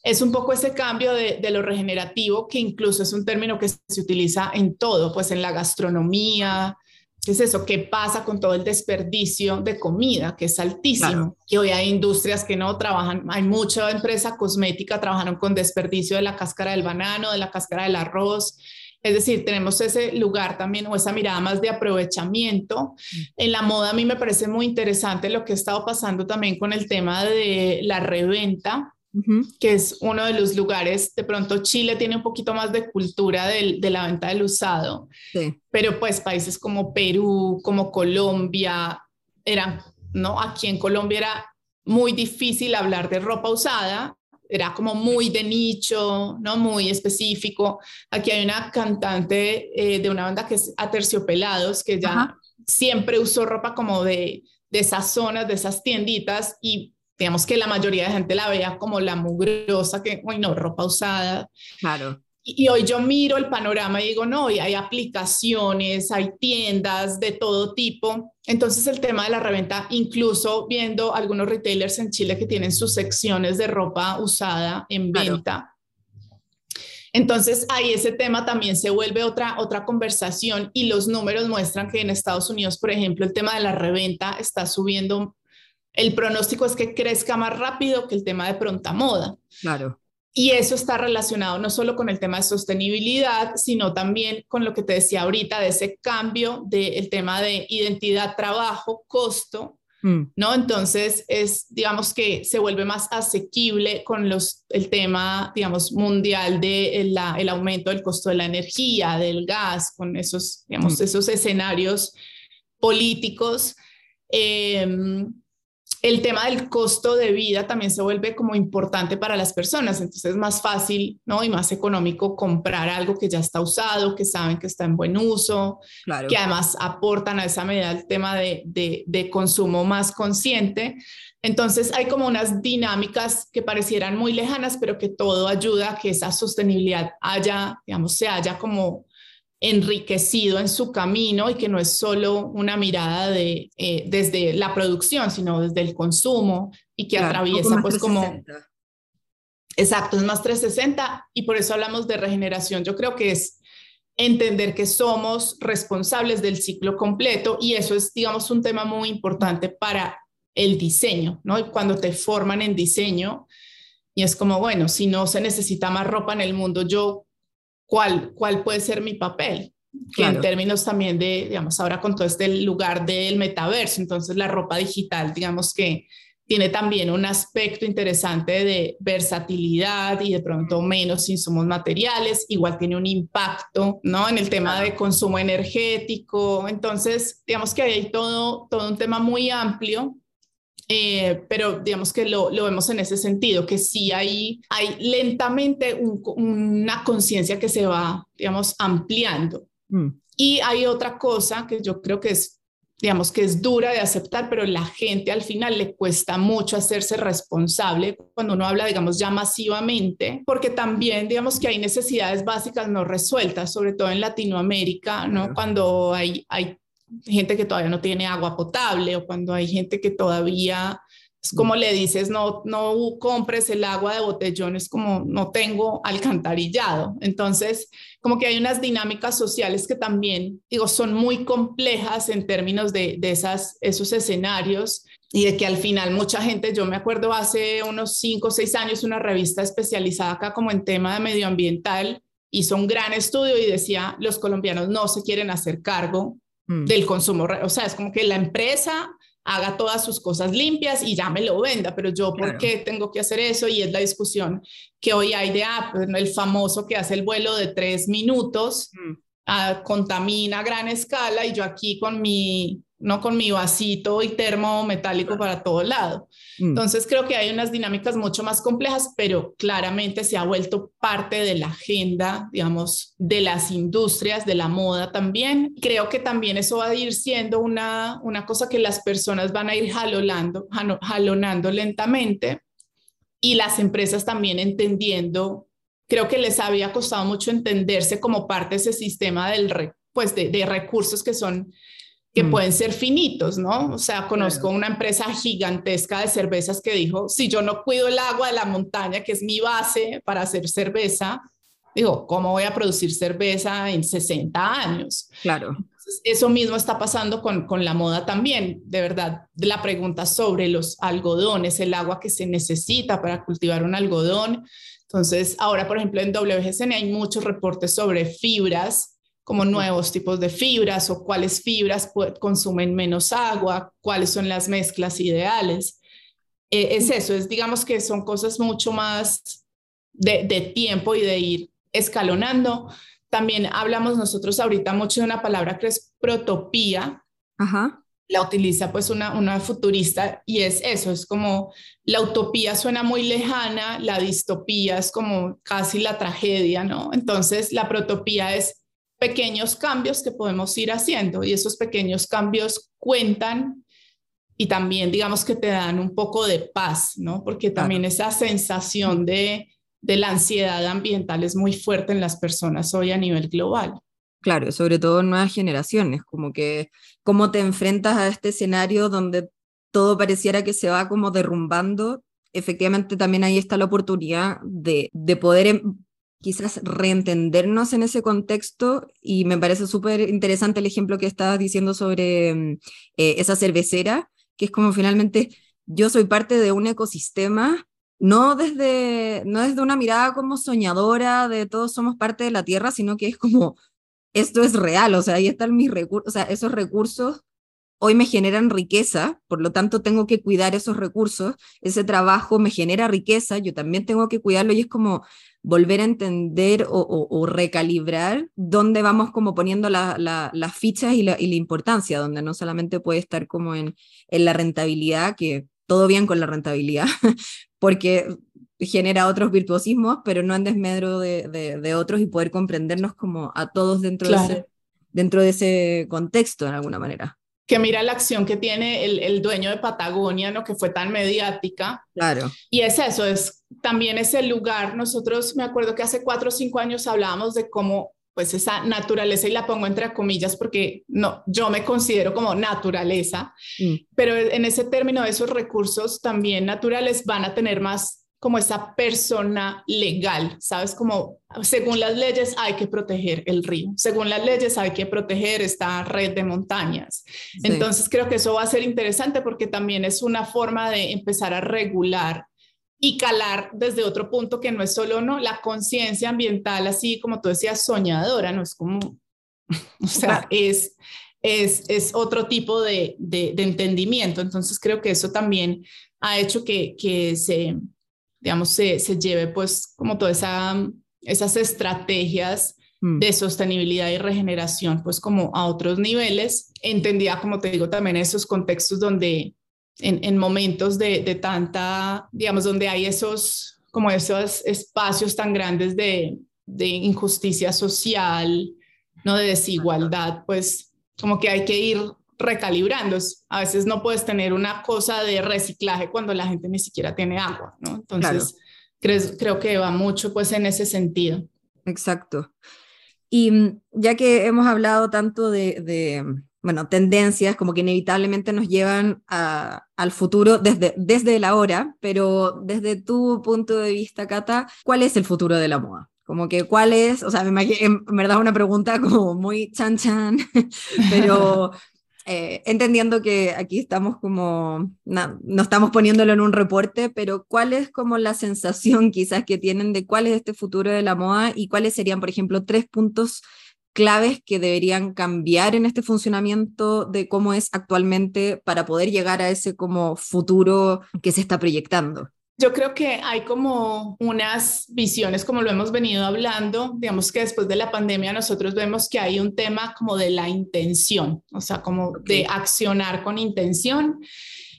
es un poco ese cambio de, lo regenerativo, que incluso es un término que se utiliza en todo, pues en la gastronomía. ¿Qué es eso? ¿Qué pasa con todo el desperdicio de comida, que es altísimo? Que hoy hay industrias que no trabajan, hay mucha empresa cosmética trabajaron con desperdicio de la cáscara del banano, de la cáscara del arroz. Es decir, tenemos ese lugar también o esa mirada más de aprovechamiento. Mm. En la moda a mí me parece muy interesante lo que ha estado pasando también con el tema de la reventa que es uno de los lugares, de pronto Chile tiene un poquito más de cultura de, de la venta del usado, pero pues países como Perú, como Colombia, eran, ¿no? Aquí en Colombia era muy difícil hablar de ropa usada, era como muy de nicho, ¿no? Muy específico. Aquí hay una cantante eh, de una banda que es Aterciopelados, que ya siempre usó ropa como de, de esas zonas, de esas tienditas y digamos que la mayoría de gente la veía como la mugrosa, que, uy, no, ropa usada. Claro. Y, hoy yo miro el panorama y digo, no, y hay aplicaciones, hay tiendas de todo tipo. Entonces el tema de la reventa, incluso viendo algunos retailers en Chile que tienen sus secciones de ropa usada en venta. Entonces ahí ese tema también se vuelve otra, otra conversación y los números muestran que en Estados Unidos, por ejemplo, el tema de la reventa está subiendo el pronóstico es que crezca más rápido que el tema de pronta moda. Claro. Y eso está relacionado no solo con el tema de sostenibilidad, sino también con lo que te decía ahorita, de ese cambio del tema de identidad, trabajo, costo, mm. ¿no? Entonces es, digamos que se vuelve más asequible con los, el tema, digamos, mundial de el aumento del costo de la energía, del gas, con esos, digamos, mm. esos escenarios políticos. Eh, el tema del costo de vida también se vuelve como importante para las personas, entonces es más fácil ¿no? y más económico comprar algo que ya está usado, que saben que está en buen uso, que además aportan a esa medida el tema de, de, consumo más consciente. Entonces hay como unas dinámicas que parecieran muy lejanas, pero que todo ayuda a que esa sostenibilidad haya, digamos, se haya como enriquecido en su camino y que no es solo una mirada de, eh, desde la producción, sino desde el consumo y que atraviesa pues como... Exacto, es más 360 y por eso hablamos de regeneración. Yo creo que es entender que somos responsables del ciclo completo y eso es, digamos, un tema muy importante para el diseño, ¿no? Cuando te forman en diseño y es como, bueno, si no se necesita más ropa en el mundo, yo cuál, cuál puede ser mi papel. Que en términos también de, digamos, ahora con todo este lugar del metaverso, entonces la ropa digital, digamos que tiene también un aspecto interesante de versatilidad y de pronto menos insumos materiales, igual tiene un impacto, ¿no? En el tema de consumo energético, entonces, digamos que hay todo, todo un tema muy amplio eh, pero digamos que lo, lo, vemos en ese sentido, que sí hay, hay lentamente una conciencia que se va, digamos, ampliando. Mm. Y hay otra cosa que yo creo que es, digamos, que es dura de aceptar, pero la gente al final le cuesta mucho hacerse responsable cuando uno habla, digamos, ya masivamente, porque también, digamos, que hay necesidades básicas no resueltas, sobre todo en Latinoamérica, ¿no? Cuando hay, hay gente que todavía no tiene agua potable o cuando hay gente que todavía es como le dices, no, no compres el agua de botellón, es como no tengo alcantarillado. Entonces, como que hay unas dinámicas sociales que también, digo, son muy complejas en términos de, de esas, esos escenarios y de que al final mucha gente, yo me acuerdo hace unos cinco o seis años, una revista especializada acá como en tema de medioambiental hizo un gran estudio y decía, los colombianos no se quieren hacer cargo Mm. del consumo. O sea, es como que la empresa haga todas sus cosas limpias y ya me lo venda, pero yo, ¿por qué tengo que hacer eso? Y es la discusión que hoy hay de Apple, el famoso que hace el vuelo de tres minutos, mm. contamina a gran escala y yo aquí con mi no con mi vasito y termo metálico para todo lado. Mm. Entonces creo que hay unas dinámicas mucho más complejas, pero claramente se ha vuelto parte de la agenda, digamos, de las industrias, de la moda también. Creo que también eso va a ir siendo una, una cosa que las personas van a ir jalonando, jalonando lentamente y las empresas también entendiendo. Creo que les había costado mucho entenderse como parte de ese sistema del, pues de, de recursos que son que mm. pueden ser finitos, ¿no? O sea, conozco una empresa gigantesca de cervezas que dijo, si yo no cuido el agua de la montaña, que es mi base para hacer cerveza, digo, ¿cómo voy a producir cerveza en 60 años? Claro. eso mismo está pasando con, con la moda también. De verdad, la pregunta sobre los algodones, el agua que se necesita para cultivar un algodón. Entonces, ahora, por ejemplo, en WGCN hay muchos reportes sobre fibras como nuevos tipos de fibras o cuáles fibras consumen menos agua, cuáles son las mezclas ideales. E, es eso, es digamos que son cosas mucho más de, de, tiempo y de ir escalonando. También hablamos nosotros ahorita mucho de una palabra que es protopía. Ajá. La utiliza pues una, una futurista y es eso, es como la utopía suena muy lejana, la distopía es como casi la tragedia, ¿no? Entonces la protopía es pequeños cambios que podemos ir haciendo y esos pequeños cambios cuentan y también digamos que te dan un poco de paz, ¿no? Porque también esa sensación de, de la ansiedad ambiental es muy fuerte en las personas hoy a nivel global. Claro, sobre todo en nuevas generaciones, como que cómo te enfrentas a este escenario donde todo pareciera que se va como derrumbando, efectivamente también ahí está la oportunidad de, de poder em, quizás reentendernos en ese contexto y me parece súper interesante el ejemplo que estabas diciendo sobre mm, eh, esa cervecera, que es como finalmente yo soy parte de un ecosistema, no desde, no desde una mirada como soñadora de todos somos parte de la tierra, sino que es como esto es real, o sea, ahí están mis recursos, o sea, esos recursos hoy me generan riqueza, por lo tanto tengo que cuidar esos recursos, ese trabajo me genera riqueza, yo también tengo que cuidarlo y es como volver a entender o, recalibrar dónde vamos como poniendo las fichas y la, importancia, donde no solamente puede estar como en, en la rentabilidad, que todo bien con la rentabilidad, porque genera otros virtuosismos, pero no en desmedro de, de, otros y poder comprendernos como a todos dentro, de ese, dentro de ese contexto, de alguna manera que mira la acción que tiene el, el, dueño de Patagonia, ¿no? Que fue tan mediática. Claro. Y es eso, es también ese lugar. Nosotros, me acuerdo que hace cuatro o cinco años hablábamos de cómo, pues esa naturaleza, y la pongo entre comillas porque no, yo me considero como naturaleza, mm. pero en ese término, esos recursos también naturales van a tener más como esa persona legal, ¿sabes? Como según las leyes hay que proteger el río, según las leyes hay que proteger esta red de montañas. Entonces creo que eso va a ser interesante porque también es una forma de empezar a regular y calar desde otro punto que no es solo no la conciencia ambiental, así como tú decías, soñadora, no es como, o sea, es, es, es otro tipo de, de, de, entendimiento. Entonces creo que eso también ha hecho que, que se digamos, se, se lleve pues como todas esa, esas estrategias mm. de sostenibilidad y regeneración, pues como a otros niveles, entendía, como te digo, también esos contextos donde en, en momentos de, de, tanta, digamos, donde hay esos, como esos espacios tan grandes de, de injusticia social, no de desigualdad, pues como que hay que ir recalibrando. A veces no puedes tener una cosa de reciclaje cuando la gente ni siquiera tiene agua, ¿no? Entonces, creo, que va mucho pues en ese sentido. Exacto. Y mm, ya que hemos hablado tanto de, bueno, tendencias como que inevitablemente nos llevan al futuro desde, desde la hora, pero desde tu punto de vista, Cata, ¿cuál es el futuro de la moda? Como que cuál es, o sea, me imagino, en verdad una pregunta como muy chan chan, pero eh, entendiendo que aquí estamos como, no, estamos poniéndolo en un reporte, pero ¿cuál es como la sensación quizás que tienen de cuál es este futuro de la moda y cuáles serían, por ejemplo, tres puntos claves que deberían cambiar en este funcionamiento de cómo es actualmente para poder llegar a ese como futuro que se está proyectando? Yo creo que hay como unas visiones, como lo hemos venido hablando, digamos que después de la pandemia nosotros vemos que hay un tema como de la intención, o sea, como de accionar con intención.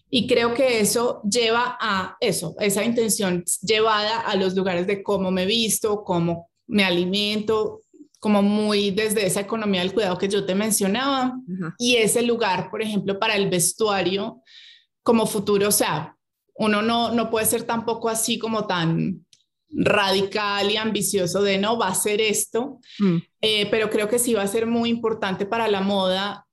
Y creo que eso lleva a eso, esa intención llevada a los lugares de cómo me visto, cómo me alimento, como muy desde esa economía del cuidado que yo te mencionaba. Y ese lugar, por ejemplo, para el vestuario como futuro, o sea, uno no, no puede ser tampoco así como tan radical y ambicioso de no, va a ser esto, mm. eh, pero creo que sí va a ser muy importante para la moda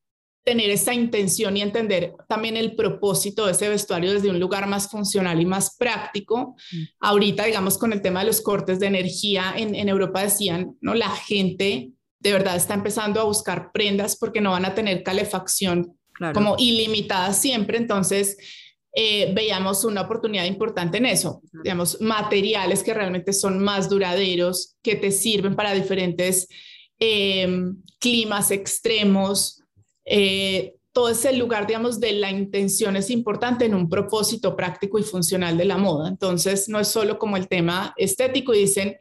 tener esa intención y entender también el propósito de ese vestuario desde un lugar más funcional y más práctico. Mm. Ahorita, digamos, con el tema de los cortes de energía en, en Europa decían, ¿no? La gente de verdad está empezando a buscar prendas porque no van a tener calefacción como ilimitada siempre, entonces eh, veíamos una oportunidad importante en eso, digamos, materiales que realmente son más duraderos, que te sirven para diferentes em, climas extremos. Eh, todo ese lugar, digamos, de la intención es importante en un propósito práctico y funcional de la moda. Entonces, no es solo como el tema estético y dicen,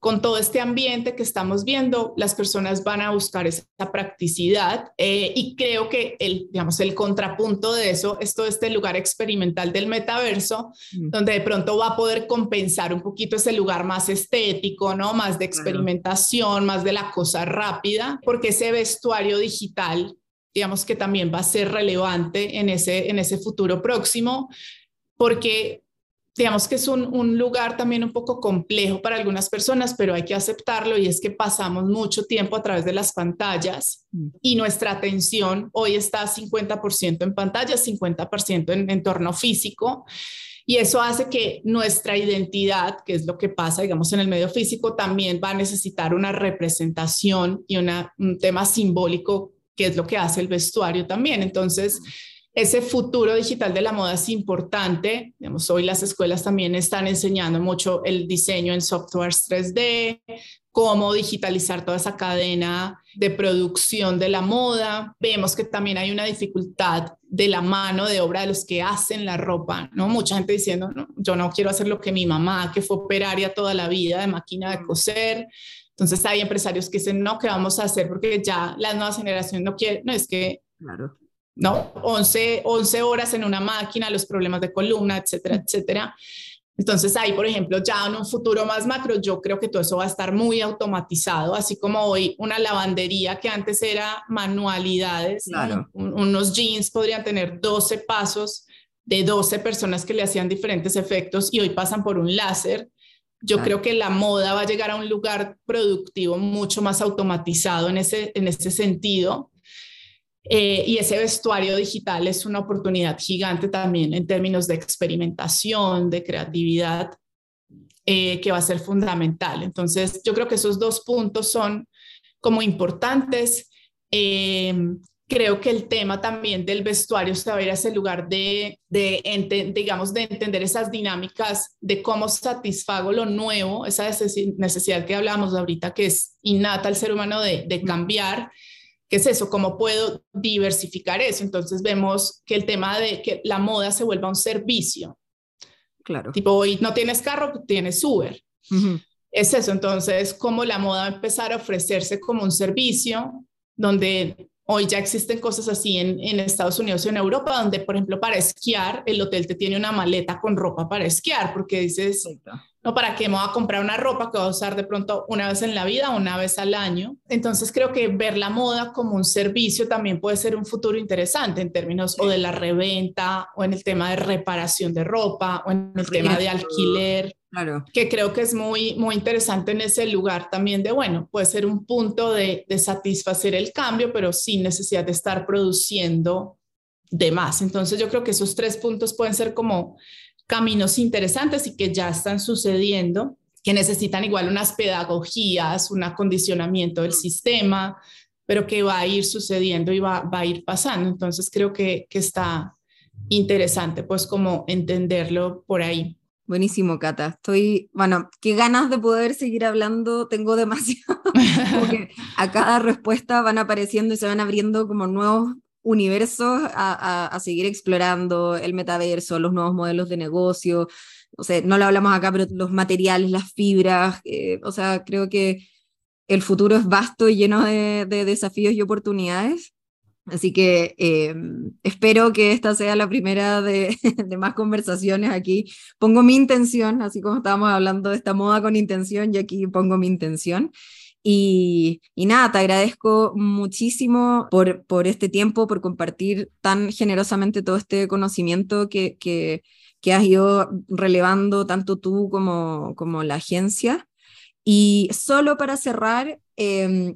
con todo este ambiente que estamos viendo, las personas van a buscar esa practicidad eh, y creo que el, digamos, el contrapunto de eso es todo este lugar experimental del metaverso, mm. donde de pronto va a poder compensar un poquito ese lugar más estético, ¿no? Más de experimentación, más de la cosa rápida, porque ese vestuario digital, digamos que también va a ser relevante en ese, en ese futuro próximo, porque digamos que es un, lugar también un poco complejo para algunas personas, pero hay que aceptarlo y es que pasamos mucho tiempo a través de las pantallas y nuestra atención hoy está 50% en pantallas, 50% en entorno físico. Y eso hace que nuestra identidad, que es lo que pasa, digamos, en el medio físico, también va a necesitar una representación y una, un tema simbólico, que es lo que hace el vestuario también. Entonces, ese futuro digital de la moda es importante. Digamos, hoy las escuelas también están enseñando mucho el diseño en softwares 3D, cómo digitalizar toda esa cadena de producción de la moda. Vemos que también hay una dificultad de la mano de obra de los que hacen la ropa, ¿no? Mucha gente diciendo, no, yo no quiero hacer lo que mi mamá, que fue operaria toda la vida de máquina de coser. Entonces hay empresarios que dicen, no, ¿qué vamos a hacer? Porque ya las nuevas generaciones no quieren, no, es que claro. ¿No? 11, 11 horas en una máquina, los problemas de columna, etcétera, etcétera. Entonces ahí, por ejemplo, ya en un futuro más macro, yo creo que todo eso va a estar muy automatizado, así como hoy una lavandería que antes era manualidades, unos jeans podrían tener 12 pasos de 12 personas que le hacían diferentes efectos y hoy pasan por un láser. Yo creo que la moda va a llegar a un lugar productivo mucho más automatizado en ese, en ese sentido. Eh, y ese vestuario digital es una oportunidad gigante también en términos de experimentación, de creatividad, eh, que va a ser fundamental. Entonces, yo creo que esos dos puntos son como importantes. Eh, creo que el tema también del vestuario se va a ir a ese lugar de, de, digamos, de entender esas dinámicas de cómo satisfago lo nuevo, esa necesidad que hablábamos ahorita, que es innata al ser humano de, de cambiar ¿Qué es eso? ¿Cómo puedo diversificar eso? Entonces vemos que el tema de que la moda se vuelva un servicio. Claro. Tipo, hoy no tienes carro, tienes Uber. Es eso. Entonces, cómo la moda va a empezar a ofrecerse como un servicio donde hoy ya existen cosas así en, en, Estados Unidos y en Europa, donde, por ejemplo, para esquiar, el hotel te tiene una maleta con ropa para esquiar, porque dices, no, ¿para qué me voy a comprar una ropa que voy a usar de pronto una vez en la vida, una vez al año? Entonces creo que ver la moda como un servicio también puede ser un futuro interesante en términos o de la reventa o en el tema de reparación de ropa o en el tema de alquiler. Claro. Que creo que es muy, muy interesante en ese lugar también de, bueno, puede ser un punto de, de satisfacer el cambio, pero sin necesidad de estar produciendo de más. Entonces yo creo que esos tres puntos pueden ser como caminos interesantes y que ya están sucediendo, que necesitan igual unas pedagogías, un acondicionamiento del sistema, pero que va a ir sucediendo y va, va a ir pasando. Entonces creo que, que está interesante pues como entenderlo por ahí. Buenísimo, Cata. Estoy, bueno, qué ganas de poder seguir hablando, tengo demasiado, porque a cada respuesta van apareciendo y se van abriendo como nuevos universos a, seguir explorando, el metaverso, los nuevos modelos de negocio, o sea, no lo hablamos acá, pero los materiales, las fibras, eh, o sea, creo que el futuro es vasto y lleno de, desafíos y oportunidades. Así que eh, espero que esta sea la primera de, de, más conversaciones aquí. Pongo mi intención, así como estábamos hablando de esta moda con intención, y aquí pongo mi intención. Y, nada, te agradezco muchísimo por, por este tiempo, por compartir tan generosamente todo este conocimiento que, que, que has ido relevando tanto tú como, como la agencia. Y solo para cerrar, eh,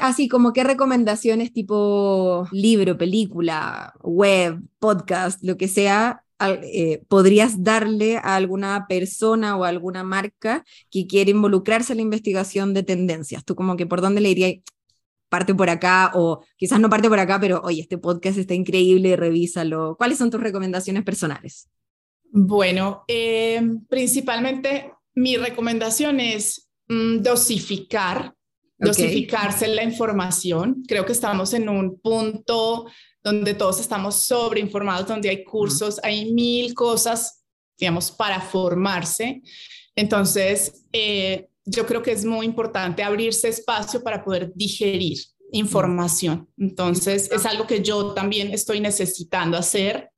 así como qué recomendaciones tipo libro, película, web, podcast, lo que sea, eh, podrías darle a alguna persona o a alguna marca que quiere involucrarse en la investigación de tendencias? Tú como que por dónde le dirías, parte por acá o quizás no parte por acá, pero oye, este podcast está increíble, revísalo. ¿Cuáles son tus recomendaciones personales? Bueno, eh, principalmente mi recomendación es mm, dosificar, dosificarse la información. Creo que estamos en un punto donde todos estamos sobreinformados, donde hay cursos, hay mil cosas, digamos, para formarse. Entonces, eh, yo creo que es muy importante abrirse espacio para poder digerir información. Entonces, es algo que yo también estoy necesitando hacer.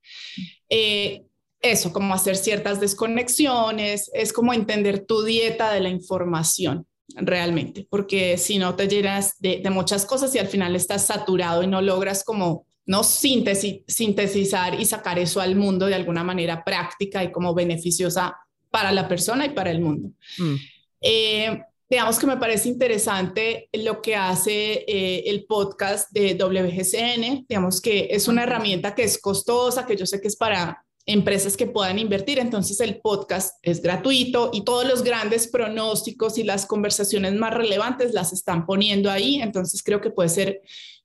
Eh, eso, como hacer ciertas desconexiones, es como entender tu dieta de la información realmente, porque si no te llenas de, de muchas cosas y al final estás saturado y no logras como no sintetizar y sacar eso al mundo de alguna manera práctica y como beneficiosa para la persona y para el mundo. Mm. Eh, digamos que me parece interesante lo que hace eh, el podcast de WGCN, digamos que es una herramienta que es costosa, que yo sé que es para empresas que puedan invertir, entonces el podcast es gratuito y todos los grandes pronósticos y las conversaciones más relevantes las están poniendo ahí, entonces creo que puede ser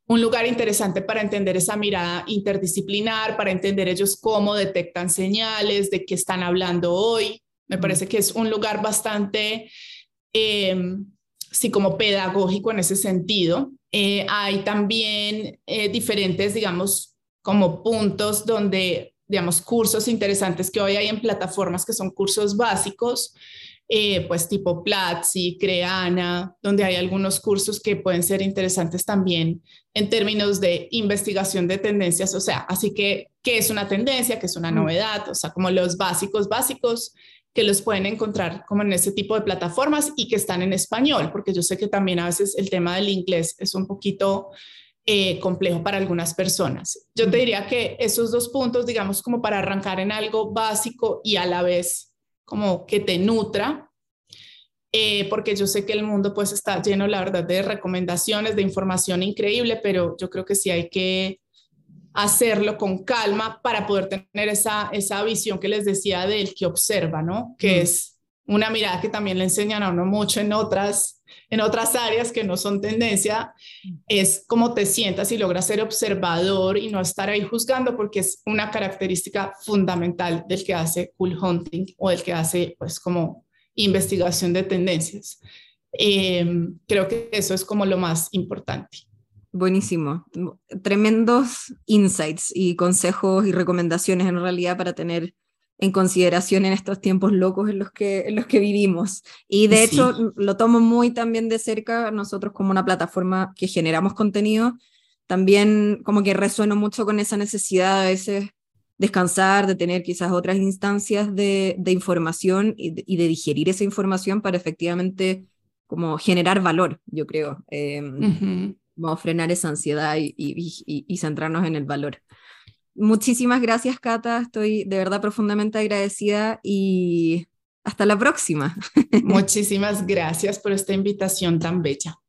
un lugar interesante para entender esa mirada interdisciplinar, para entender ellos cómo detectan señales, de qué están hablando hoy. Me parece que es un lugar bastante, eh, sí, como pedagógico en ese sentido. Eh, hay también eh, diferentes, digamos, como puntos donde, digamos, cursos interesantes que hoy hay en plataformas que son cursos básicos, eh, pues tipo Platzi, Creana, donde hay algunos cursos que pueden ser interesantes también en términos de investigación de tendencias, o sea, así que, ¿qué es una tendencia? ¿Qué es una mm. novedad? O sea, como los básicos básicos que los pueden encontrar como en ese tipo de plataformas y que están en español, porque yo sé que también a veces el tema del inglés es un poquito eh, complejo para algunas personas. Yo te mm. diría que esos dos puntos, digamos, como para arrancar en algo básico y a la vez como que te nutra, eh, porque yo sé que el mundo pues está lleno, la verdad, de recomendaciones, de información increíble, pero yo creo que sí hay que hacerlo con calma para poder tener esa, esa visión que les decía del que observa, ¿no? Que mm. es una mirada que también le enseñan a uno mucho en otras, en otras áreas que no son tendencia, es cómo te sientas y logras ser observador y no estar ahí juzgando, porque es una característica fundamental del que hace cool hunting o del que hace, pues, como investigación de tendencias. Em, creo que eso es como lo más importante. Buenísimo. Tremendos insights y consejos y recomendaciones en realidad para tener en consideración en estos tiempos locos en los que, en los que vivimos. Y de hecho lo tomo muy también de cerca nosotros como una plataforma que generamos contenido, también como que resueno mucho con esa necesidad a veces descansar, de tener quizás otras instancias de, de información y de, y de, digerir esa información para efectivamente como generar valor, yo creo. Eh, Vamos a frenar esa ansiedad y, y, y centrarnos en el valor. Muchísimas gracias, Cata. Estoy de verdad profundamente agradecida y hasta la próxima. Muchísimas gracias por esta invitación tan bella.